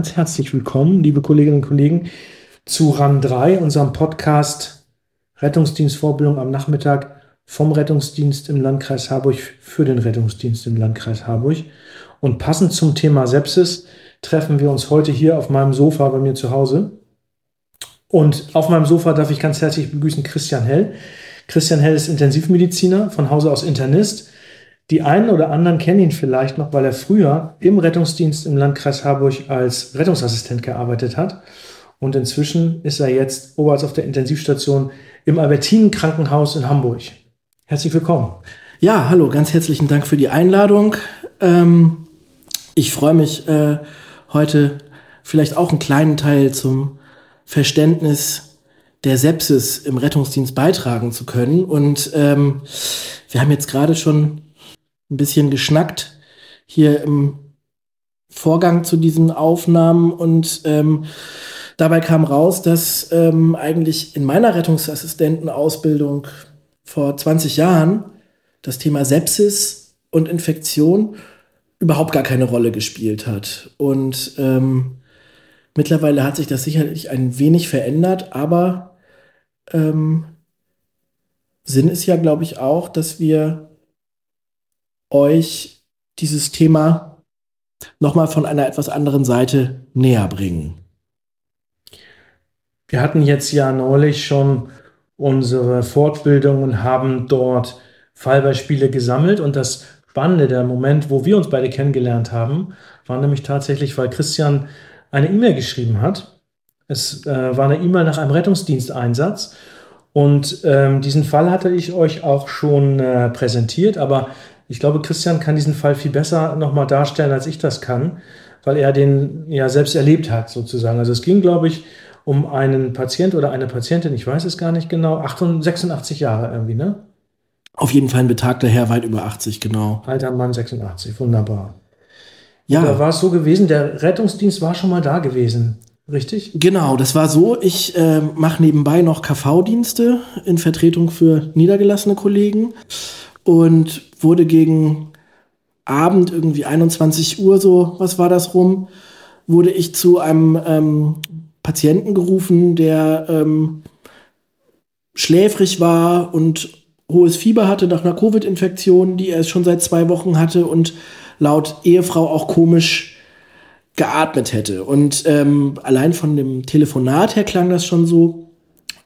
Ganz herzlich willkommen, liebe Kolleginnen und Kollegen, zu RAN 3, unserem Podcast Rettungsdienstvorbildung am Nachmittag vom Rettungsdienst im Landkreis Harburg für den Rettungsdienst im Landkreis Harburg. Und passend zum Thema Sepsis treffen wir uns heute hier auf meinem Sofa bei mir zu Hause. Und auf meinem Sofa darf ich ganz herzlich begrüßen Christian Hell. Christian Hell ist Intensivmediziner, von Hause aus Internist die einen oder anderen kennen ihn vielleicht noch, weil er früher im Rettungsdienst im Landkreis Harburg als Rettungsassistent gearbeitet hat. Und inzwischen ist er jetzt Oberarzt auf der Intensivstation im Albertinen Krankenhaus in Hamburg. Herzlich willkommen. Ja, hallo, ganz herzlichen Dank für die Einladung. Ähm, ich freue mich, äh, heute vielleicht auch einen kleinen Teil zum Verständnis der Sepsis im Rettungsdienst beitragen zu können. Und ähm, wir haben jetzt gerade schon ein bisschen geschnackt hier im Vorgang zu diesen Aufnahmen und ähm, dabei kam raus, dass ähm, eigentlich in meiner Rettungsassistentenausbildung vor 20 Jahren das Thema Sepsis und Infektion überhaupt gar keine Rolle gespielt hat. Und ähm, mittlerweile hat sich das sicherlich ein wenig verändert, aber ähm, Sinn ist ja, glaube ich, auch, dass wir euch dieses Thema nochmal von einer etwas anderen Seite näher bringen. Wir hatten jetzt ja neulich schon unsere Fortbildung und haben dort Fallbeispiele gesammelt und das Spannende, der Moment, wo wir uns beide kennengelernt haben, war nämlich tatsächlich, weil Christian eine E-Mail geschrieben hat. Es äh, war eine E-Mail nach einem Rettungsdiensteinsatz und ähm, diesen Fall hatte ich euch auch schon äh, präsentiert, aber ich glaube, Christian kann diesen Fall viel besser nochmal darstellen, als ich das kann, weil er den ja selbst erlebt hat, sozusagen. Also es ging, glaube ich, um einen Patient oder eine Patientin, ich weiß es gar nicht genau, 88, 86 Jahre irgendwie, ne? Auf jeden Fall ein betagter Herr, weit über 80, genau. Alter Mann, 86, wunderbar. Ja. Da war es so gewesen, der Rettungsdienst war schon mal da gewesen, richtig? Genau, das war so. Ich äh, mache nebenbei noch KV-Dienste in Vertretung für niedergelassene Kollegen und wurde gegen Abend, irgendwie 21 Uhr so, was war das rum, wurde ich zu einem ähm, Patienten gerufen, der ähm, schläfrig war und hohes Fieber hatte nach einer Covid-Infektion, die er schon seit zwei Wochen hatte und laut Ehefrau auch komisch geatmet hätte. Und ähm, allein von dem Telefonat her klang das schon so,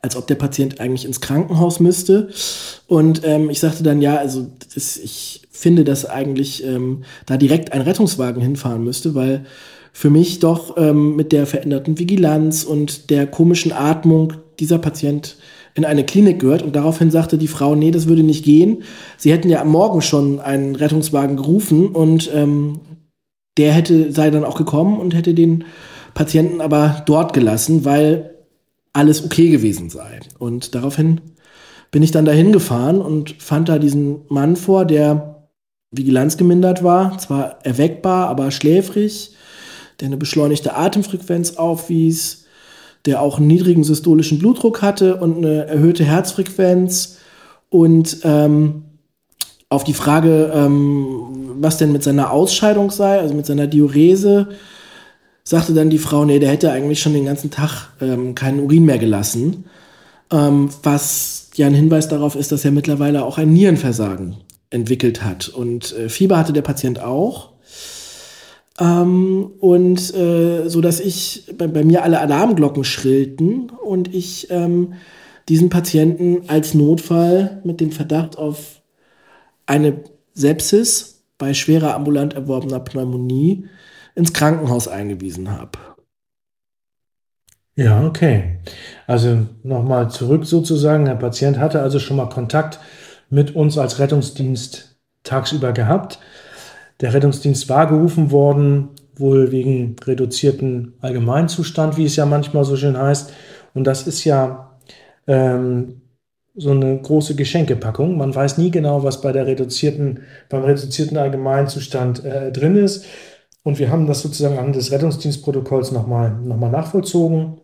als ob der Patient eigentlich ins Krankenhaus müsste. Und ähm, ich sagte dann, ja, also das, ich finde, dass eigentlich ähm, da direkt ein Rettungswagen hinfahren müsste, weil für mich doch ähm, mit der veränderten Vigilanz und der komischen Atmung dieser Patient in eine Klinik gehört. Und daraufhin sagte die Frau, nee, das würde nicht gehen. Sie hätten ja am Morgen schon einen Rettungswagen gerufen und ähm, der hätte, sei dann auch gekommen und hätte den Patienten aber dort gelassen, weil alles okay gewesen sei. Und daraufhin bin ich dann dahin gefahren und fand da diesen Mann vor, der vigilanzgemindert war, zwar erweckbar, aber schläfrig, der eine beschleunigte Atemfrequenz aufwies, der auch einen niedrigen systolischen Blutdruck hatte und eine erhöhte Herzfrequenz. Und ähm, auf die Frage, ähm, was denn mit seiner Ausscheidung sei, also mit seiner Diurese, sagte dann die Frau, nee, der hätte eigentlich schon den ganzen Tag ähm, keinen Urin mehr gelassen. Ähm, was ja ein Hinweis darauf ist, dass er mittlerweile auch ein Nierenversagen entwickelt hat. Und äh, Fieber hatte der Patient auch. Ähm, und äh, so dass ich bei, bei, mir alle Alarmglocken schrillten und ich ähm, diesen Patienten als Notfall mit dem Verdacht auf eine Sepsis bei schwerer ambulant erworbener Pneumonie ins Krankenhaus eingewiesen habe. Ja, okay. Also nochmal zurück sozusagen. Der Patient hatte also schon mal Kontakt mit uns als Rettungsdienst tagsüber gehabt. Der Rettungsdienst war gerufen worden, wohl wegen reduzierten Allgemeinzustand, wie es ja manchmal so schön heißt. Und das ist ja ähm, so eine große Geschenkepackung. Man weiß nie genau, was bei der reduzierten, beim reduzierten Allgemeinzustand äh, drin ist. Und wir haben das sozusagen an des Rettungsdienstprotokolls nochmal noch mal nachvollzogen.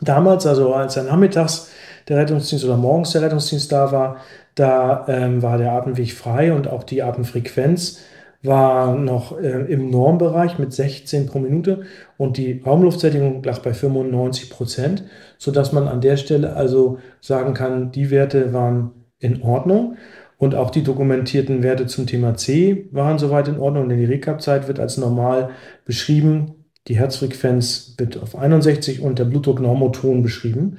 Damals, also als er nachmittags der Rettungsdienst oder morgens der Rettungsdienst da war, da ähm, war der Atemweg frei und auch die Atemfrequenz war noch äh, im Normbereich mit 16 pro Minute und die Raumluftsättigung lag bei 95 Prozent, sodass man an der Stelle also sagen kann, die Werte waren in Ordnung. Und auch die dokumentierten Werte zum Thema C waren soweit in Ordnung, denn die Recap-Zeit wird als normal beschrieben. Die Herzfrequenz wird auf 61 und der Blutdruck normoton beschrieben.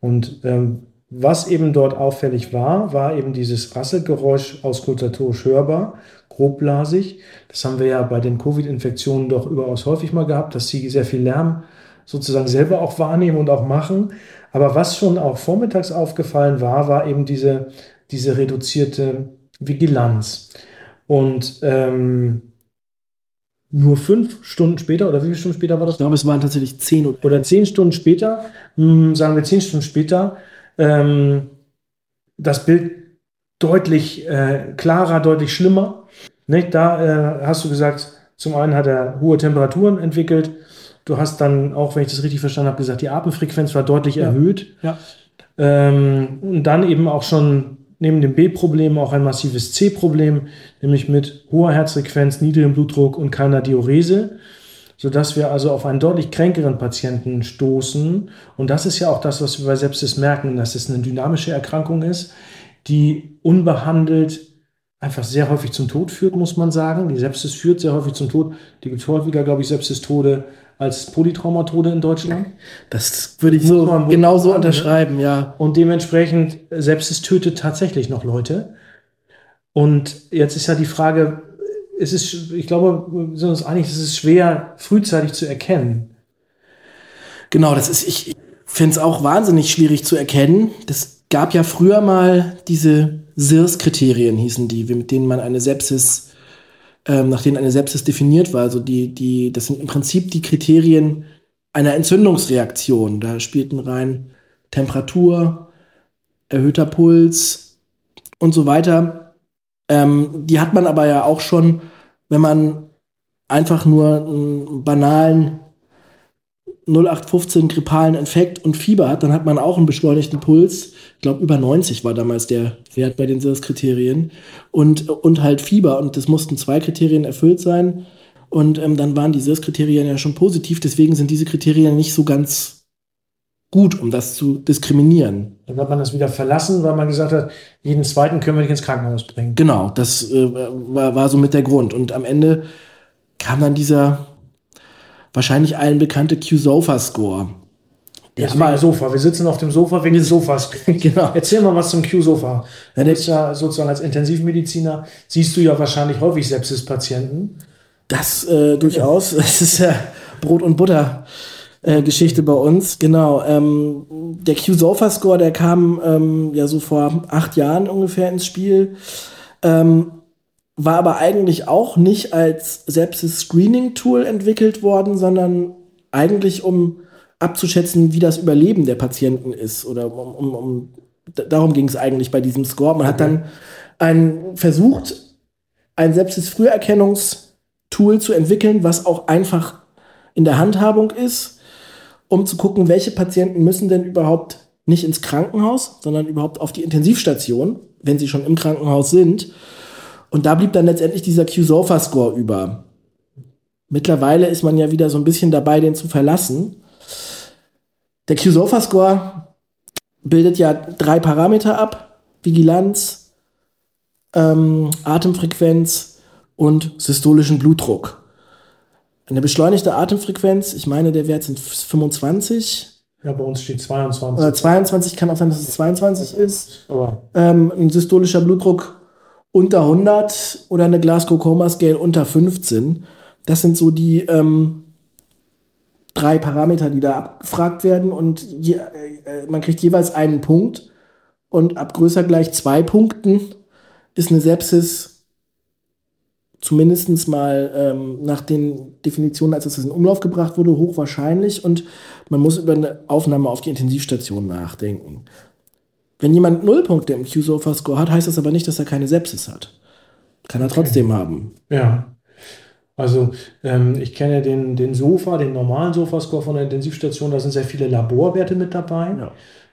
Und ähm, was eben dort auffällig war, war eben dieses Rasselgeräusch auskultatorisch hörbar, grobblasig. Das haben wir ja bei den Covid-Infektionen doch überaus häufig mal gehabt, dass sie sehr viel Lärm sozusagen selber auch wahrnehmen und auch machen. Aber was schon auch vormittags aufgefallen war, war eben diese diese reduzierte Vigilanz. Und ähm, nur fünf Stunden später, oder wie viele Stunden später war das? Ich glaube, es waren tatsächlich zehn oder, oder zehn Stunden später, mh, hm, sagen wir zehn Stunden später, ähm, das Bild deutlich äh, klarer, deutlich schlimmer. Nicht? Da äh, hast du gesagt, zum einen hat er hohe Temperaturen entwickelt. Du hast dann auch, wenn ich das richtig verstanden habe, gesagt, die Atemfrequenz war deutlich ja. erhöht. Ja. Ähm, und dann eben auch schon neben dem B-Problem auch ein massives C-Problem, nämlich mit hoher Herzfrequenz, niedrigem Blutdruck und keiner Diurese, sodass wir also auf einen deutlich kränkeren Patienten stoßen. Und das ist ja auch das, was wir bei Sepsis merken, dass es eine dynamische Erkrankung ist, die unbehandelt einfach sehr häufig zum Tod führt, muss man sagen. Die Sepsis führt sehr häufig zum Tod. Die gibt häufiger, glaube ich, Sepsis-Tode als Polytraumatode in Deutschland. Das würde ich so genau so unterschreiben, ja. Und dementsprechend, Sepsis tötet tatsächlich noch Leute. Und jetzt ist ja die Frage, es ist, ich glaube, wir sind uns einig, es ist schwer, frühzeitig zu erkennen. Genau, das ist, ich finde es auch wahnsinnig schwierig zu erkennen. Das gab ja früher mal diese SIRS-Kriterien, hießen die, mit denen man eine Sepsis ähm, nach denen eine Sepsis definiert war. Also die, die, das sind im Prinzip die Kriterien einer Entzündungsreaktion. Da spielten rein Temperatur, erhöhter Puls und so weiter. Ähm, die hat man aber ja auch schon, wenn man einfach nur einen banalen 0815 grippalen Infekt und Fieber hat, dann hat man auch einen beschleunigten Puls. Ich glaube, über 90 war damals der Wert bei den SIRS-Kriterien. Und, und halt Fieber. Und das mussten zwei Kriterien erfüllt sein. Und ähm, dann waren die SIRS-Kriterien ja schon positiv. Deswegen sind diese Kriterien nicht so ganz gut, um das zu diskriminieren. Dann hat man das wieder verlassen, weil man gesagt hat, jeden zweiten können wir nicht ins Krankenhaus bringen. Genau, das äh, war, war so mit der Grund. Und am Ende kam dann dieser wahrscheinlich allen bekannte Q-Sofa-Score. Der mal Sofa. Wir sitzen auf dem Sofa wegen des Sofas. genau. Erzähl mal was zum Q-Sofa. Du bist ja sozusagen als Intensivmediziner, siehst du ja wahrscheinlich häufig Sepsis-Patienten. Das äh, durchaus. Es ist ja Brot- und Butter. Äh, Geschichte bei uns, genau. Ähm, der Q-Sofa-Score, der kam ähm, ja so vor acht Jahren ungefähr ins Spiel. Ähm, war aber eigentlich auch nicht als Sepsis-Screening-Tool entwickelt worden, sondern eigentlich um abzuschätzen, wie das Überleben der Patienten ist. Oder um, um, um darum ging es eigentlich bei diesem Score. Man hat dann ein, versucht, ein Sepsis-Früherkennungstool zu entwickeln, was auch einfach in der Handhabung ist, um zu gucken, welche Patienten müssen denn überhaupt nicht ins Krankenhaus, sondern überhaupt auf die Intensivstation, wenn sie schon im Krankenhaus sind und da blieb dann letztendlich dieser Q-Sofa-Score über. Mittlerweile ist man ja wieder so ein bisschen dabei, den zu verlassen. Der Q-Sofa-Score bildet ja drei Parameter ab: Vigilanz, ähm, Atemfrequenz und systolischen Blutdruck. Eine beschleunigte Atemfrequenz, ich meine, der Wert sind 25. Ja, bei uns steht 22. Oder 22, kann auch sein, dass es 22 ist. Ähm, ein systolischer Blutdruck unter 100 oder eine Glasgow Coma Scale unter 15. Das sind so die ähm, drei Parameter, die da abgefragt werden und je, äh, man kriegt jeweils einen Punkt und ab größer gleich zwei Punkten ist eine Sepsis zumindest mal ähm, nach den Definitionen, als es in Umlauf gebracht wurde, hochwahrscheinlich und man muss über eine Aufnahme auf die Intensivstation nachdenken. Wenn jemand null Punkte im Q-Sofa-Score hat, heißt das aber nicht, dass er keine Sepsis hat. Kann er trotzdem okay. haben. Ja. Also ähm, ich kenne den, den Sofa, den normalen Sofa-Score von der Intensivstation, da sind sehr viele Laborwerte mit dabei. Ja.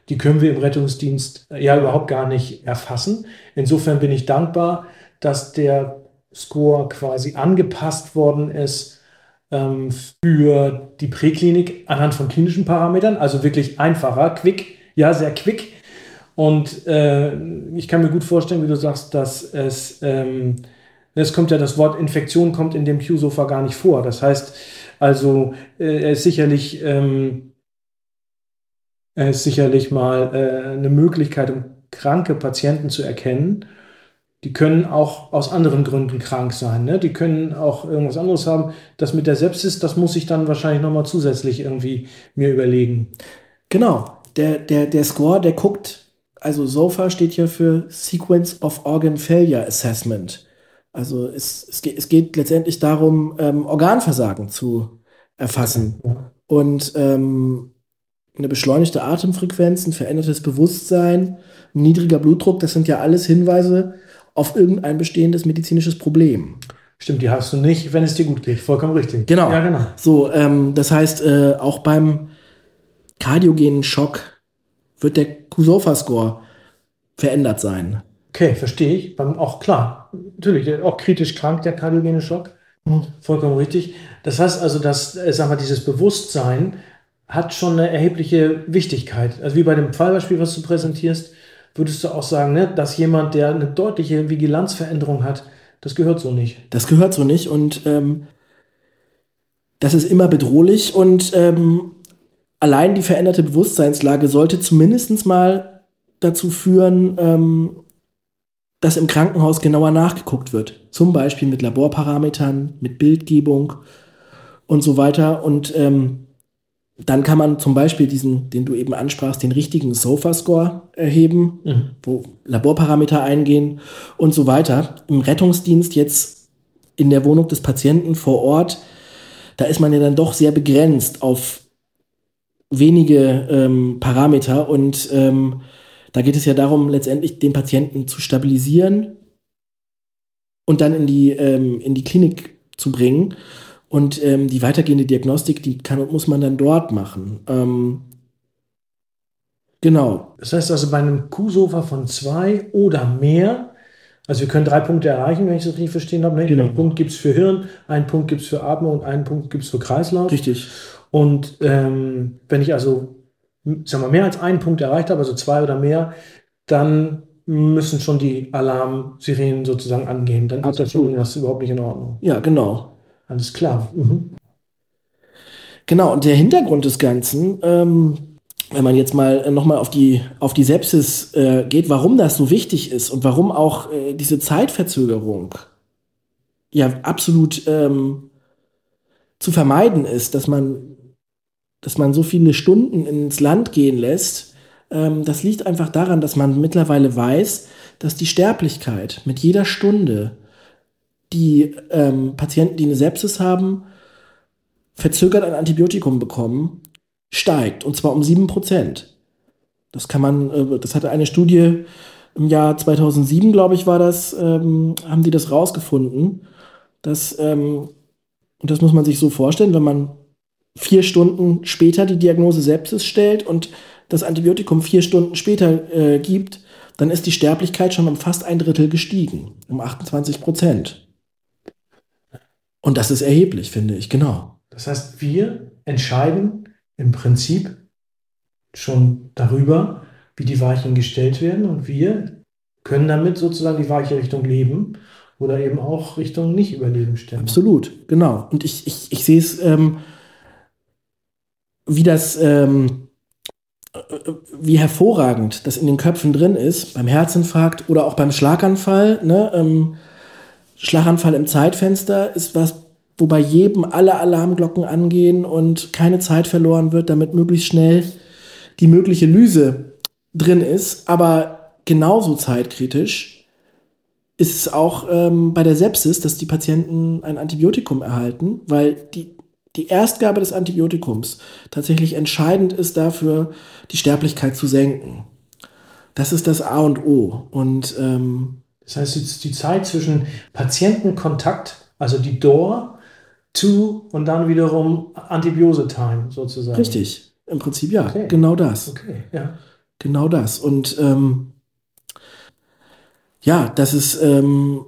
Die können wir im Rettungsdienst ja überhaupt gar nicht erfassen. Insofern bin ich dankbar, dass der Score quasi angepasst worden ist ähm, für die Präklinik anhand von klinischen Parametern, also wirklich einfacher, quick, ja, sehr quick. Und äh, ich kann mir gut vorstellen, wie du sagst, dass es, ähm, es kommt ja das Wort Infektion kommt in dem Q-Sofa gar nicht vor. Das heißt, also äh, er ist sicherlich, ähm, er ist sicherlich mal äh, eine Möglichkeit, um kranke Patienten zu erkennen die können auch aus anderen Gründen krank sein. Ne? Die können auch irgendwas anderes haben. Das mit der Sepsis, das muss ich dann wahrscheinlich nochmal zusätzlich irgendwie mir überlegen. Genau. Der, der, der Score, der guckt, also SOFA steht ja für Sequence of Organ Failure Assessment. Also es, es, geht, es geht letztendlich darum, ähm, Organversagen zu erfassen. Ja. Und ähm, eine beschleunigte Atemfrequenz, ein verändertes Bewusstsein, ein niedriger Blutdruck, das sind ja alles Hinweise auf irgendein bestehendes medizinisches Problem. Stimmt, die hast du nicht, wenn es dir gut geht. Vollkommen richtig. Genau. Ja, genau. So, ähm, das heißt, äh, auch beim kardiogenen Schock wird der Kusofa-Score verändert sein. Okay, verstehe ich. Auch klar, natürlich, auch kritisch krank, der kardiogene Schock. Mhm. Vollkommen richtig. Das heißt also, dass, äh, sag mal, dieses Bewusstsein hat schon eine erhebliche Wichtigkeit. Also wie bei dem Fallbeispiel, was du präsentierst, würdest du auch sagen, ne, dass jemand, der eine deutliche Vigilanzveränderung hat, das gehört so nicht. Das gehört so nicht und ähm, das ist immer bedrohlich und ähm, allein die veränderte Bewusstseinslage sollte zumindest mal dazu führen, ähm, dass im Krankenhaus genauer nachgeguckt wird. Zum Beispiel mit Laborparametern, mit Bildgebung und so weiter. Und ähm, dann kann man zum Beispiel diesen, den du eben ansprachst, den richtigen Sofa-Score erheben, mhm. wo Laborparameter eingehen und so weiter. Im Rettungsdienst jetzt in der Wohnung des Patienten vor Ort, da ist man ja dann doch sehr begrenzt auf wenige ähm, Parameter und ähm, da geht es ja darum, letztendlich den Patienten zu stabilisieren und dann in die, ähm, in die Klinik zu bringen. Und ähm, die weitergehende Diagnostik, die kann und muss man dann dort machen. Ähm, genau. Das heißt also bei einem Q-Sofa von zwei oder mehr, also wir können drei Punkte erreichen, wenn ich das richtig verstehen habe. Ne? Genau. Einen Punkt gibt es für Hirn, einen Punkt gibt es für Atmung und einen Punkt gibt es für Kreislauf. Richtig. Und ähm, wenn ich also sagen wir, mehr als einen Punkt erreicht habe, also zwei oder mehr, dann müssen schon die Alarmsirenen sozusagen angehen. Dann ist das irgendwas überhaupt nicht in Ordnung. Ja, genau. Alles klar. Mhm. Genau, und der Hintergrund des Ganzen, ähm, wenn man jetzt mal nochmal auf die, auf die Sepsis äh, geht, warum das so wichtig ist und warum auch äh, diese Zeitverzögerung ja absolut ähm, zu vermeiden ist, dass man, dass man so viele Stunden ins Land gehen lässt, ähm, das liegt einfach daran, dass man mittlerweile weiß, dass die Sterblichkeit mit jeder Stunde die ähm, Patienten, die eine Sepsis haben, verzögert ein Antibiotikum bekommen, steigt. Und zwar um 7%. Das kann man, äh, das hatte eine Studie im Jahr 2007, glaube ich, war das, ähm, haben die das rausgefunden. Dass, ähm, und das muss man sich so vorstellen, wenn man vier Stunden später die Diagnose Sepsis stellt und das Antibiotikum vier Stunden später äh, gibt, dann ist die Sterblichkeit schon um fast ein Drittel gestiegen, um 28 Prozent. Und das ist erheblich, finde ich, genau. Das heißt, wir entscheiden im Prinzip schon darüber, wie die Weichen gestellt werden und wir können damit sozusagen die Weiche Richtung Leben oder eben auch Richtung Nicht-Überleben stellen. Absolut, genau. Und ich, ich, ich sehe es, ähm, wie das, ähm, wie hervorragend das in den Köpfen drin ist, beim Herzinfarkt oder auch beim Schlaganfall. Ne? Ähm, Schlaganfall im Zeitfenster ist was, wo bei jedem alle Alarmglocken angehen und keine Zeit verloren wird, damit möglichst schnell die mögliche Lyse drin ist. Aber genauso zeitkritisch ist es auch ähm, bei der Sepsis, dass die Patienten ein Antibiotikum erhalten, weil die, die Erstgabe des Antibiotikums tatsächlich entscheidend ist dafür, die Sterblichkeit zu senken. Das ist das A und O. Und ähm, das heißt, die Zeit zwischen Patientenkontakt, also die DOR, to und dann wiederum Antibiose-Time sozusagen. Richtig, im Prinzip ja, okay. genau das. Okay, ja. Genau das. Und ähm, ja, das ist, ähm,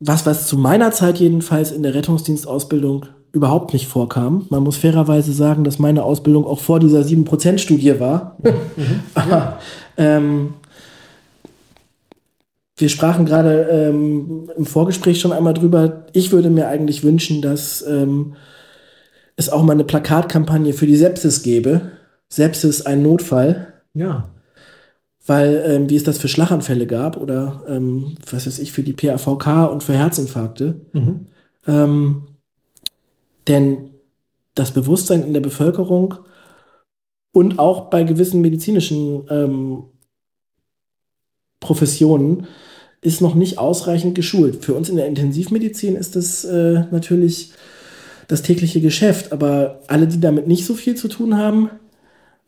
was, was zu meiner Zeit jedenfalls in der Rettungsdienstausbildung überhaupt nicht vorkam. Man muss fairerweise sagen, dass meine Ausbildung auch vor dieser 7%-Studie war. Mhm. Aber ähm, wir sprachen gerade ähm, im Vorgespräch schon einmal drüber. Ich würde mir eigentlich wünschen, dass ähm, es auch mal eine Plakatkampagne für die Sepsis gäbe. Sepsis ein Notfall. Ja. Weil, ähm, wie es das für Schlaganfälle gab oder ähm, was weiß ich, für die PAVK und für Herzinfarkte. Mhm. Denn das Bewusstsein in der Bevölkerung und auch bei gewissen medizinischen ähm, Professionen ist noch nicht ausreichend geschult. Für uns in der Intensivmedizin ist das äh, natürlich das tägliche Geschäft, aber alle, die damit nicht so viel zu tun haben,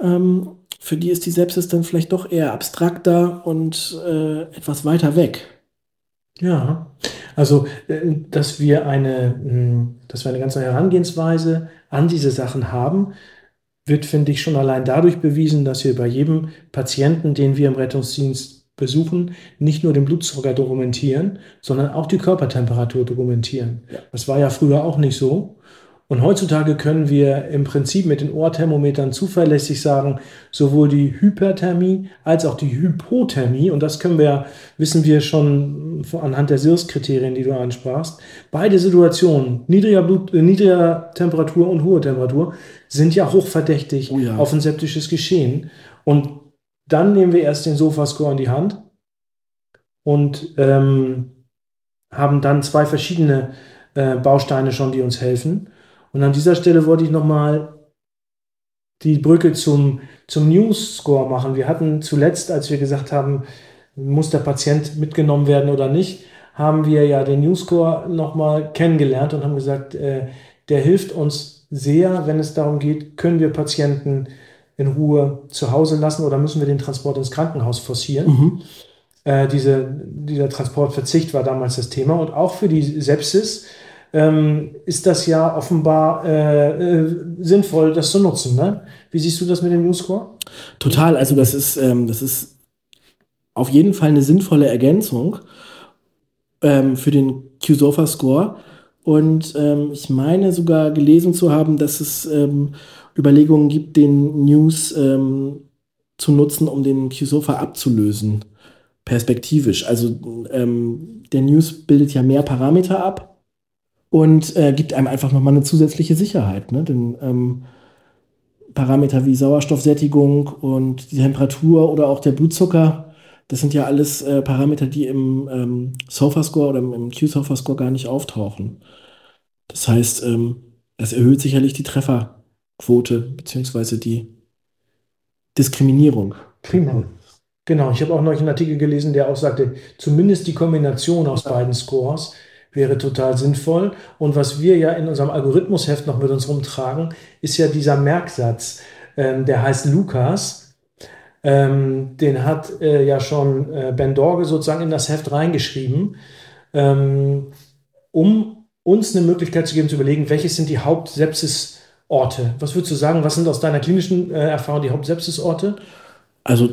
ähm, für die ist die Sepsis dann vielleicht doch eher abstrakter und äh, etwas weiter weg. Ja, also äh, dass wir eine, hm, dass wir eine ganz neue Herangehensweise an diese Sachen haben, wird, finde ich, schon allein dadurch bewiesen, dass wir bei jedem Patienten, den wir im Rettungsdienst besuchen, nicht nur den Blutzucker dokumentieren, sondern auch die Körpertemperatur dokumentieren. Ja. Das war ja früher auch nicht so. Und heutzutage können wir im Prinzip mit den Ohrthermometern zuverlässig sagen, sowohl die Hyperthermie als auch die Hypothermie, und das können wir, wissen wir schon anhand der SIRS-Kriterien, die du ansprachst, beide Situationen, niedriger, Blut, äh, niedriger Temperatur und hohe Temperatur, sind ja hochverdächtig oh ja. auf ein septisches Geschehen. Und dann nehmen wir erst den Sofascore in die Hand und ähm, haben dann zwei verschiedene äh, Bausteine schon, die uns helfen. Und an dieser Stelle wollte ich nochmal die Brücke zum, zum News Score machen. Wir hatten zuletzt, als wir gesagt haben, muss der Patient mitgenommen werden oder nicht, haben wir ja den News Score nochmal kennengelernt und haben gesagt, äh, der hilft uns sehr, wenn es darum geht, können wir Patienten in Ruhe zu Hause lassen oder müssen wir den Transport ins Krankenhaus forcieren. Mhm. Äh, diese, dieser Transportverzicht war damals das Thema und auch für die Sepsis ähm, ist das ja offenbar äh, äh, sinnvoll, das zu nutzen. Ne? Wie siehst du das mit dem Newscore? Total, also das ist, ähm, das ist auf jeden Fall eine sinnvolle Ergänzung ähm, für den Q-Sofa-Score. Und ähm, ich meine sogar gelesen zu haben, dass es ähm, Überlegungen gibt, den News ähm, zu nutzen, um den QSOFA abzulösen, perspektivisch. Also ähm, der News bildet ja mehr Parameter ab und äh, gibt einem einfach nochmal eine zusätzliche Sicherheit. Ne? Denn ähm, Parameter wie Sauerstoffsättigung und die Temperatur oder auch der Blutzucker, das sind ja alles äh, Parameter, die im ähm, SOFA-Score oder im, Q-SOFA-Score gar nicht auftauchen. Das heißt, ähm, es erhöht sicherlich die Treffer. Quote beziehungsweise die Diskriminierung. Prima. Genau, ich habe auch noch einen Artikel gelesen, der auch sagte, zumindest die Kombination aus beiden Scores wäre total sinnvoll. Und was wir ja in unserem Algorithmusheft noch mit uns rumtragen, ist ja dieser Merksatz, ähm, der heißt Lukas. Ähm, den hat äh, ja schon äh, Ben Dorge sozusagen in das Heft reingeschrieben, ähm, um uns eine Möglichkeit zu geben, zu überlegen, welches sind die Hauptsepsis- Orte. Was würdest du sagen, was sind aus deiner klinischen äh, Erfahrung die Hauptsepsisorte? Also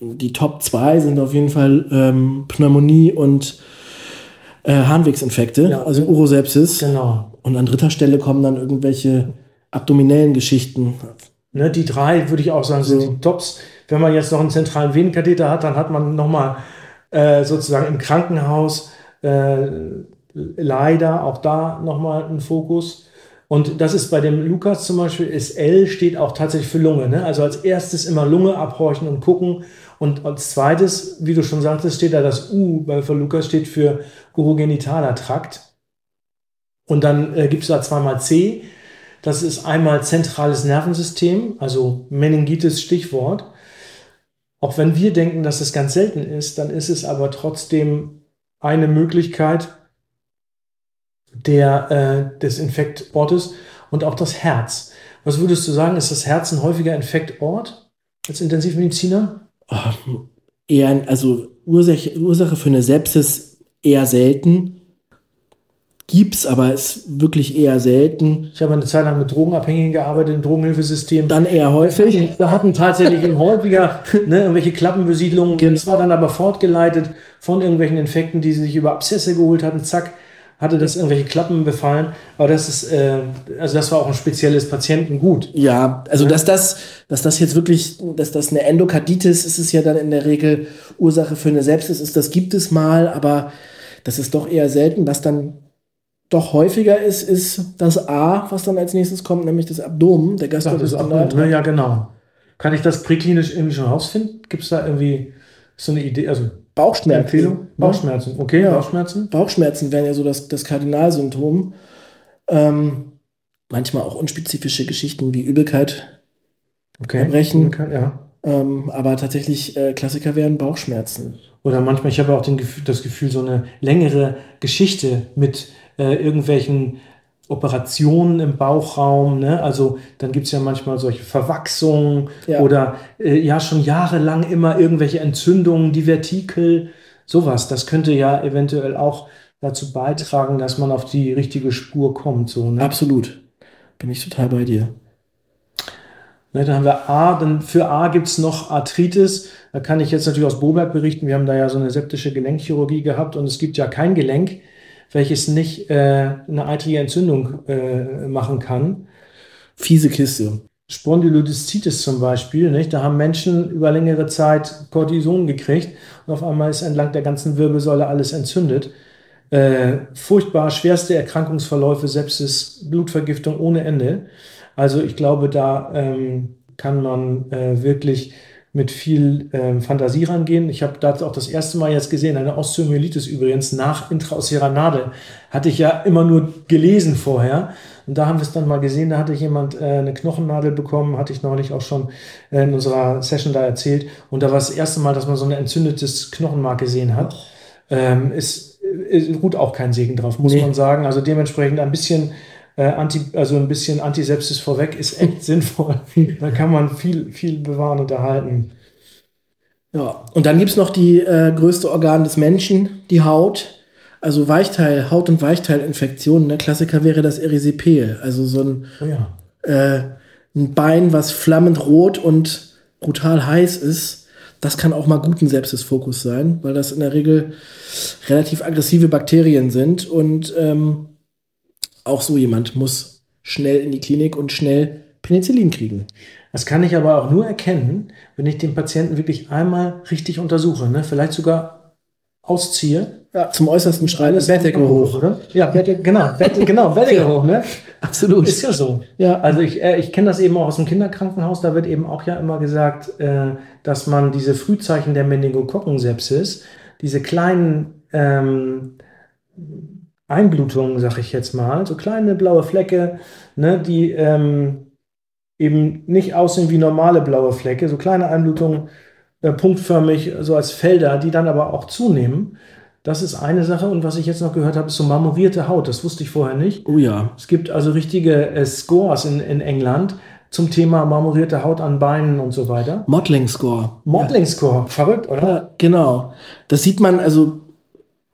die Top 2 sind auf jeden Fall ähm, Pneumonie und äh, Harnwegsinfekte, ja. also Urosepsis. Genau. Und an dritter Stelle kommen dann irgendwelche abdominellen Geschichten. Ne, die drei, würde ich auch sagen, sind so. die Tops. Wenn man jetzt noch einen zentralen Venenkatheter hat, dann hat man nochmal äh, sozusagen im Krankenhaus äh, leider auch da nochmal einen Fokus. Und das ist bei dem Lukas zum Beispiel, ist L steht auch tatsächlich für Lunge. Ne? Also als erstes immer Lunge abhorchen und gucken. Und als zweites, wie du schon sagtest, steht da das U, weil für Lukas steht für urogenitaler Trakt. Und dann äh, gibt es da zweimal C. Das ist einmal zentrales Nervensystem, also Meningitis Stichwort. Auch wenn wir denken, dass es ganz selten ist, dann ist es aber trotzdem eine Möglichkeit, der, äh, des Infektortes und auch das Herz. Was würdest du sagen, ist das Herz ein häufiger Infektort als Intensivmediziner? Eher, also Ursache, Ursache für eine Sepsis eher selten. gibt's, aber ist wirklich eher selten. Ich habe eine Zeit lang mit Drogenabhängigen gearbeitet, im Drogenhilfesystem. Dann eher häufig. Da hatten tatsächlich häufiger ne, irgendwelche Klappenbesiedlungen. Genau. Das war dann aber fortgeleitet von irgendwelchen Infekten, die sie sich über Abszesse geholt hatten. Zack, hatte das irgendwelche Klappen befallen. Aber das ist, äh, also das war auch ein spezielles Patientengut. Ja, also dass das, dass das jetzt wirklich, dass das eine Endokarditis ist, ist ja dann in der Regel Ursache für eine Sepsis ist. Das gibt es mal, aber das ist doch eher selten. Was dann doch häufiger ist, ist das A, was dann als nächstes kommt, nämlich das Abdomen, der Das ist auch, Gastrointestinaltrakt. ne, ja, genau. Kann ich das präklinisch irgendwie schon rausfinden? Gibt es da irgendwie so eine Idee, also Bauchschmerzen. Empfehlung? Bauchschmerzen, okay, Ja. Bauchschmerzen. Bauchschmerzen wären ja so das, das Kardinalsymptom. Ähm, manchmal auch unspezifische Geschichten wie Übelkeit, Okay. Erbrechen. Ja. ähm, aber tatsächlich äh, Klassiker wären Bauchschmerzen. Oder manchmal, ich habe auch den das Gefühl, so eine längere Geschichte mit äh, irgendwelchen Operationen im Bauchraum. Ne? Also dann gibt es ja manchmal solche Verwachsungen Ja. oder äh, ja schon jahrelang immer irgendwelche Entzündungen, Divertikel, sowas. Das könnte ja eventuell auch dazu beitragen, dass man auf die richtige Spur kommt. So, ne? Absolut. Bin ich total bei dir. Ne, dann haben wir A, dann für A gibt es noch Arthritis. Da kann ich jetzt natürlich aus Boberg berichten. Wir haben da ja so eine septische Gelenkchirurgie gehabt und es gibt ja kein Gelenk, welches nicht äh, eine eitrige Entzündung äh, machen kann. Fiese Kiste. Spondylodiszitis zum Beispiel, nicht? da haben Menschen über längere Zeit Cortison gekriegt und auf einmal ist entlang der ganzen Wirbelsäule alles entzündet. Äh, furchtbar schwerste Erkrankungsverläufe, Sepsis, Blutvergiftung ohne Ende. Also ich glaube, da ähm, kann man äh, wirklich mit viel ähm, Fantasie rangehen. Ich habe da auch das erste Mal jetzt gesehen, eine Osteomyelitis übrigens nach intraossärer Nadel. Hatte ich ja immer nur gelesen vorher. Und da haben wir es dann mal gesehen, da hatte jemand äh, eine Knochennadel bekommen, hatte ich neulich auch schon äh, in unserer Session da erzählt. Und da war es das erste Mal, dass man so ein entzündetes Knochenmark gesehen hat. Ähm, ist, ist, ruht auch kein Segen drauf, muss Nee. man sagen. Also dementsprechend ein bisschen äh, Anti, also ein bisschen Antisepsis vorweg ist echt sinnvoll. Da kann man viel, viel bewahren und erhalten. Ja. Und dann gibt es noch die äh, größte Organ des Menschen, die Haut. Also Weichteil, Haut- und Weichteilinfektionen. Der Klassiker wäre das Erysipeal. Also so ein, Oh ja. äh, ein Bein, was flammend rot und brutal heiß ist. Das kann auch mal guten Sepsisfokus sein, weil das in der Regel relativ aggressive Bakterien sind. Und ähm, auch so jemand muss schnell in die Klinik und schnell Penicillin kriegen. Das kann ich aber auch nur erkennen, wenn ich den Patienten wirklich einmal richtig untersuche. Ne? Vielleicht sogar ausziehe. Ja, zum äußersten Schreien Bettdecke hoch. oder? Ja, Bettdecke, genau, Bettdecke, genau, Bettdecke hoch, ne? Absolut. Ist ja so. Ja. Also ich, äh, ich kenne das eben auch aus dem Kinderkrankenhaus, da wird eben auch ja immer gesagt, äh, dass man diese Frühzeichen der Meningokokkensepsis, diese kleinen ähm, Einblutungen, sag ich jetzt mal, so kleine blaue Flecke, ne, die ähm, eben nicht aussehen wie normale blaue Flecke, so kleine Einblutungen, äh, punktförmig, so als Felder, die dann aber auch zunehmen. Das ist eine Sache. Und was ich jetzt noch gehört habe, ist so marmorierte Haut. Das wusste ich vorher nicht. Oh ja. Es gibt also richtige äh, Scores in, in England zum Thema marmorierte Haut an Beinen und so weiter. Mottling Score. Modeling Score, verrückt, oder? Ja, genau. Das sieht man, also,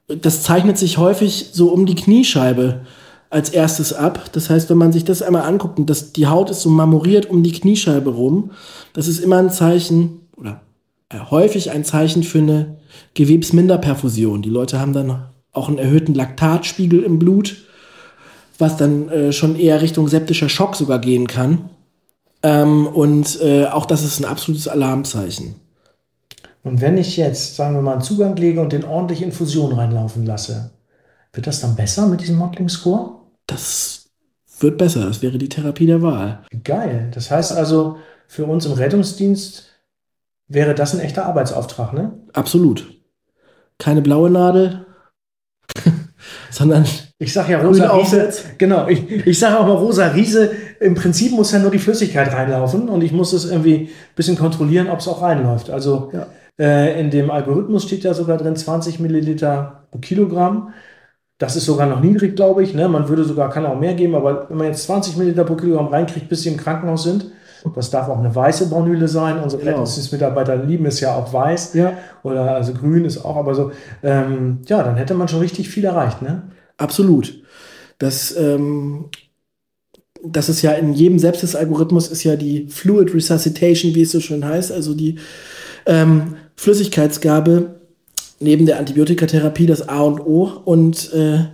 das zeichnet sich häufig so um die Kniescheibe als erstes ab. Das heißt, wenn man sich das einmal anguckt und das, die Haut ist so marmoriert um die Kniescheibe rum, das ist immer ein Zeichen oder äh, häufig ein Zeichen für eine Gewebsminderperfusion. Die Leute haben dann auch einen erhöhten Laktatspiegel im Blut, was dann äh, schon eher Richtung septischer Schock sogar gehen kann. Ähm, und äh, auch das ist ein absolutes Alarmzeichen. Und wenn ich jetzt, sagen wir mal, einen Zugang lege und den ordentlich Infusion reinlaufen lasse, wird das dann besser mit diesem Modeling Score? Das wird besser. Das wäre die Therapie der Wahl. Geil. Das heißt also, für uns im Rettungsdienst wäre das ein echter Arbeitsauftrag, ne? Absolut. Keine blaue Nadel, sondern Ich sage ja rosa Riese. Genau, ich, ich sage auch mal rosa Riese. Im Prinzip muss ja nur die Flüssigkeit reinlaufen und ich muss es irgendwie ein bisschen kontrollieren, ob es auch reinläuft. Also Ja. Äh, in dem Algorithmus steht ja sogar drin 20 Milliliter pro Kilogramm. Das ist sogar noch niedrig, glaube ich. Ne? Man würde sogar, kann auch mehr geben, aber wenn man jetzt 20 Milliliter pro Kilogramm reinkriegt, bis sie im Krankenhaus sind, das darf auch eine weiße Braunhülle sein. Unsere Genau. Rettungsdienstmitarbeiter lieben es ja auch weiß. ja, Oder also grün ist auch, aber so, ähm, ja, dann hätte man schon richtig viel erreicht, ne? absolut. Das, ähm, das ist ja in jedem Sepsis-Algorithmus ist ja die Fluid Resuscitation, wie es so schön heißt, also die ähm, Flüssigkeitsgabe neben der Antibiotikatherapie das A und O und äh,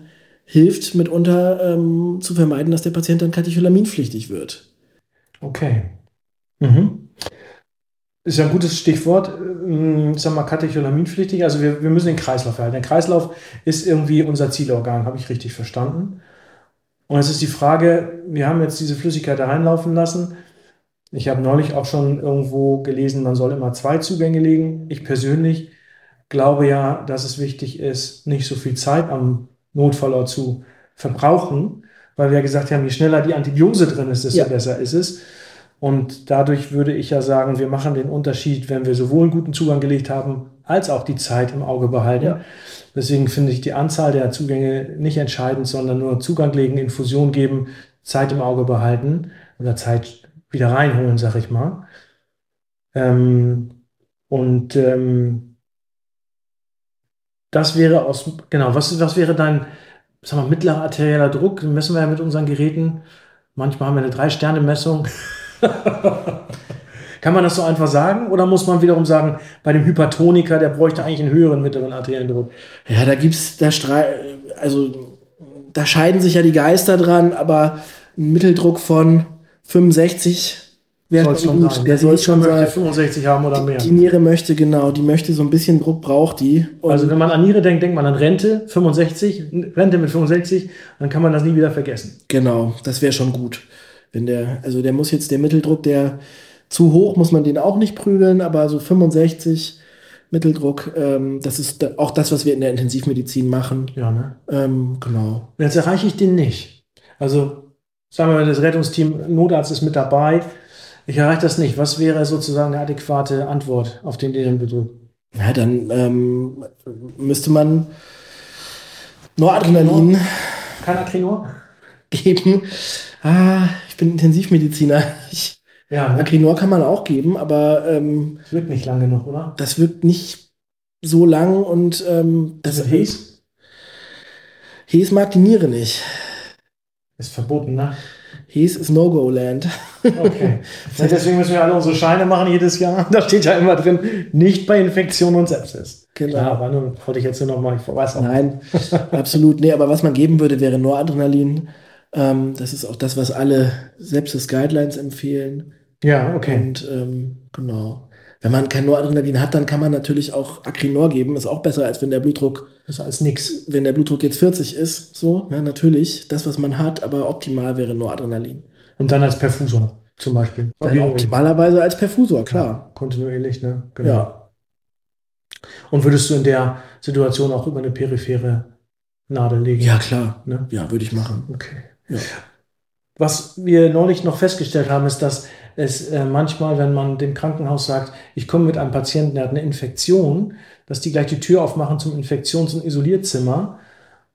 hilft mitunter ähm, zu vermeiden, dass der Patient dann katecholaminpflichtig wird. Okay. Mhm. Ist ja ein gutes Stichwort, äh, sag mal, katecholaminpflichtig. Also wir, wir müssen den Kreislauf erhalten. Der Kreislauf ist irgendwie unser Zielorgan, habe ich richtig verstanden. Und es ist die Frage, wir haben jetzt diese Flüssigkeit da reinlaufen lassen. Ich habe neulich auch schon irgendwo gelesen, man soll immer zwei Zugänge legen. Ich persönlich glaube ja, dass es wichtig ist, nicht so viel Zeit am Notfallort zu verbrauchen, weil wir ja gesagt haben, je schneller die Antibiose drin ist, desto ja. besser ist es. Und dadurch würde ich ja sagen, wir machen den Unterschied, wenn wir sowohl einen guten Zugang gelegt haben, als auch die Zeit im Auge behalten. Ja. Deswegen finde ich die Anzahl der Zugänge nicht entscheidend, sondern nur Zugang legen, Infusion geben, Zeit im Auge behalten oder Zeit wieder reinholen, sag ich mal. Ähm, und ähm, das wäre aus, genau, was, was wäre dein, sag mal, mittlerer arterieller Druck? Messen wir ja mit unseren Geräten. Manchmal haben wir eine Drei-Sterne-Messung. Kann man das so einfach sagen? Oder muss man wiederum sagen, bei dem Hypertoniker, der bräuchte eigentlich einen höheren mittleren arteriellen Druck? Ja, da gibt's, da also, da scheiden sich ja die Geister dran, aber ein Mitteldruck von 65 wäre gut. Sein. Der soll schon möchte 65 haben oder mehr. Die, die Niere möchte, genau, die möchte so ein bisschen Druck, braucht die. Und also wenn man an Niere denkt, denkt man an Rente, 65, Rente mit 65, dann kann man das nie wieder vergessen. Genau, das wäre schon gut. Wenn der, also der muss jetzt der Mitteldruck, der zu hoch muss man den auch nicht prügeln, aber so 65 Mitteldruck, ähm, das ist auch das, was wir in der Intensivmedizin machen. Ja, ne? Ähm, genau. Jetzt erreiche ich den nicht. Also sagen wir mal, das Rettungsteam, Notarzt ist mit dabei. Ich erreiche das nicht. Was wäre sozusagen eine adäquate Antwort auf den Betrug? Ja, dann ähm, müsste man Noradrenalin. Kein Akrinor? Geben. Ah, ich bin Intensivmediziner. Ich, ja, ne? Acrinor kann man auch geben, aber ähm, das wirkt nicht lang genug, oder? Das wirkt nicht so lang und ähm, das ist Hes? Hes mag die Niere nicht. Ist verboten, ne? Hes ist No-Go-Land. Okay. Deswegen müssen wir alle unsere Scheine machen jedes Jahr. Da steht ja immer drin, nicht bei Infektion und Sepsis. Genau. Ja, aber nun wollte ich jetzt nur noch mal, ich weiß auch. Nein, absolut. Nee, aber was man geben würde, wäre Noradrenalin. Ähm, das ist auch das, was alle Sepsis-Guidelines empfehlen. Ja, okay. Und ähm, genau. Wenn man kein Noradrenalin hat, dann kann man natürlich auch Acrinor geben. Ist auch besser, als wenn der Blutdruck. ist als nix. Wenn der Blutdruck jetzt 40 ist, so, ja, natürlich. Das, was man hat, aber optimal wäre Noradrenalin. Und dann als Perfusor zum Beispiel. Dann optimalerweise als Perfusor, klar. Ja, kontinuierlich, ne? Genau. Ja. Und würdest du in der Situation auch über eine periphere Nadel legen? Ja, klar. Ne? Ja, würde ich machen. Okay. Ja. Was wir neulich noch festgestellt haben, ist, dass es äh, manchmal, wenn man dem Krankenhaus sagt, ich komme mit einem Patienten, der hat eine Infektion, dass die gleich die Tür aufmachen zum Infektions- und Isolierzimmer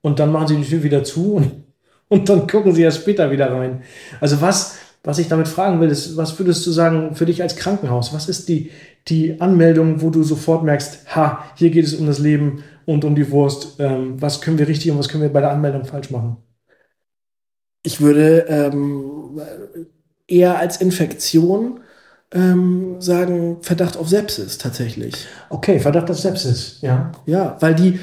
und dann machen sie die Tür wieder zu und, und dann gucken sie erst später wieder rein. Also was, was ich damit fragen will, ist, was würdest du sagen für dich als Krankenhaus? Was ist die, die Anmeldung, wo du sofort merkst, ha, hier geht es um das Leben und um die Wurst. Ähm, was können wir richtig und was können wir bei der Anmeldung falsch machen? Ich würde ähm, eher als Infektion ähm, sagen, Verdacht auf Sepsis tatsächlich. Okay, Verdacht auf Sepsis, ja. Ja, weil die,